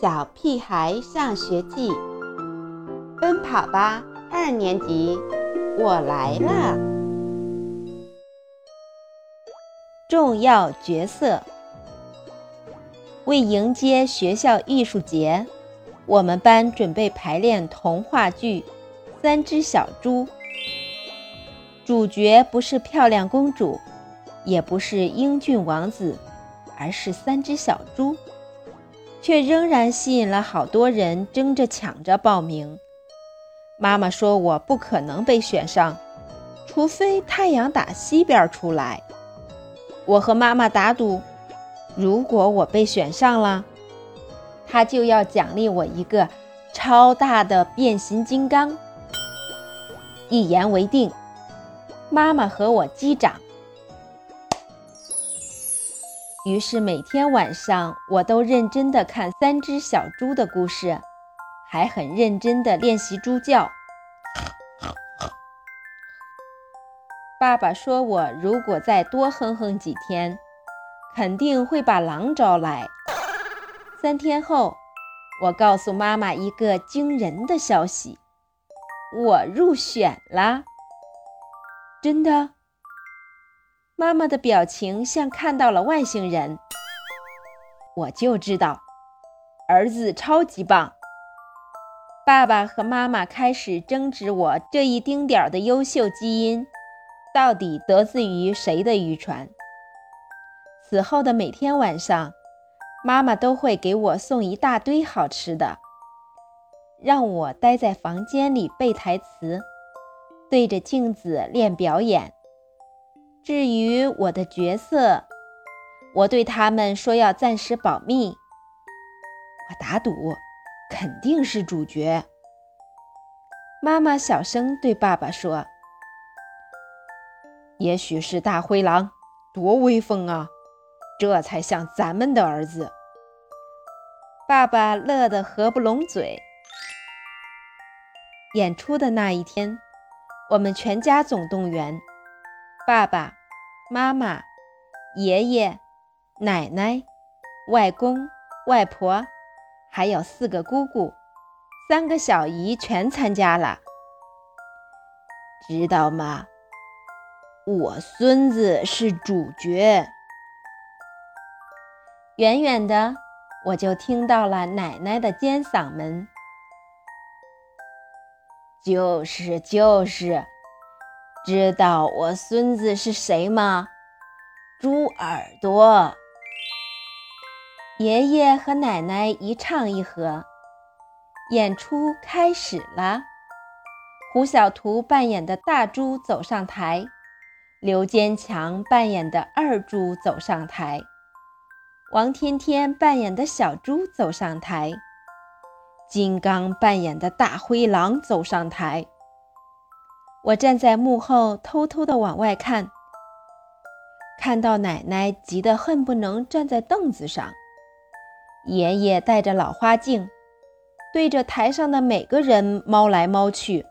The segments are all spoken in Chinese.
小屁孩上学记，奔跑吧二年级，我来了。重要角色，为迎接学校艺术节，我们班准备排练童话剧《三只小猪》。主角不是漂亮公主，也不是英俊王子，而是三只小猪。却仍然吸引了好多人争着抢着报名。妈妈说：“我不可能被选上，除非太阳打西边出来。”我和妈妈打赌，如果我被选上了，她就要奖励我一个超大的变形金刚。一言为定，妈妈和我击掌。于是每天晚上，我都认真地看三只小猪的故事，还很认真地练习猪叫。爸爸说我如果再多哼哼几天，肯定会把狼招来。三天后，我告诉妈妈一个惊人的消息：我入选了！真的。妈妈的表情像看到了外星人。我就知道，儿子超级棒。爸爸和妈妈开始争执，我这一丁点儿的优秀基因，到底得自于谁的遗传？此后的每天晚上，妈妈都会给我送一大堆好吃的，让我待在房间里背台词，对着镜子练表演。至于我的角色，我对他们说要暂时保密。我打赌，肯定是主角。妈妈小声对爸爸说：“也许是大灰狼，多威风啊！这才像咱们的儿子。”爸爸乐得合不拢嘴。演出的那一天，我们全家总动员，爸爸。妈妈、爷爷、奶奶、外公、外婆，还有四个姑姑、三个小姨全参加了，知道吗？我孙子是主角。远远的，我就听到了奶奶的尖嗓门：“就是就是。”知道我孙子是谁吗？猪耳朵。爷爷和奶奶一唱一和，演出开始了。胡小图扮演的大猪走上台，刘坚强扮演的二猪走上台，王天天扮演的小猪走上台，金刚扮演的大灰狼走上台。我站在幕后，偷偷地往外看，看到奶奶急得恨不能站在凳子上，爷爷戴着老花镜，对着台上的每个人猫来猫去，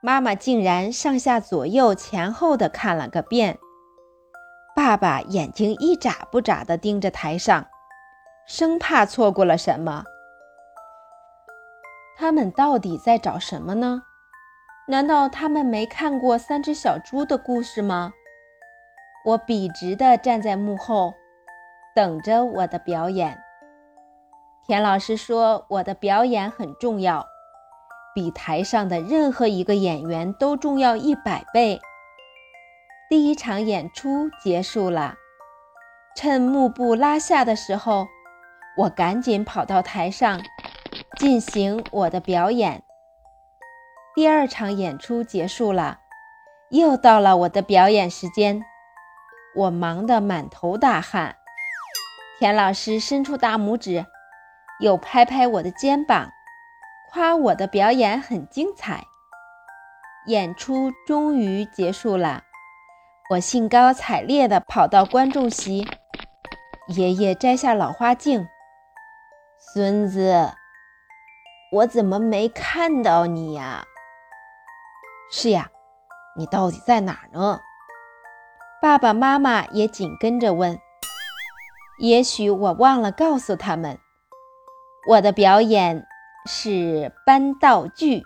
妈妈竟然上下左右前后的看了个遍，爸爸眼睛一眨不眨地盯着台上，生怕错过了什么。他们到底在找什么呢？难道他们没看过三只小猪的故事吗？我笔直地站在幕后，等着我的表演。田老师说我的表演很重要，比台上的任何一个演员都重要一百倍。第一场演出结束了，趁幕布拉下的时候，我赶紧跑到台上进行我的表演。第二场演出结束了，又到了我的表演时间。我忙得满头大汗。田老师伸出大拇指，又拍拍我的肩膀，夸我的表演很精彩。演出终于结束了，我兴高采烈地跑到观众席。爷爷摘下老花镜：“孙子，我怎么没看到你呀？”是呀，你到底在哪儿呢？爸爸妈妈也紧跟着问。也许我忘了告诉他们，我的表演是搬道具。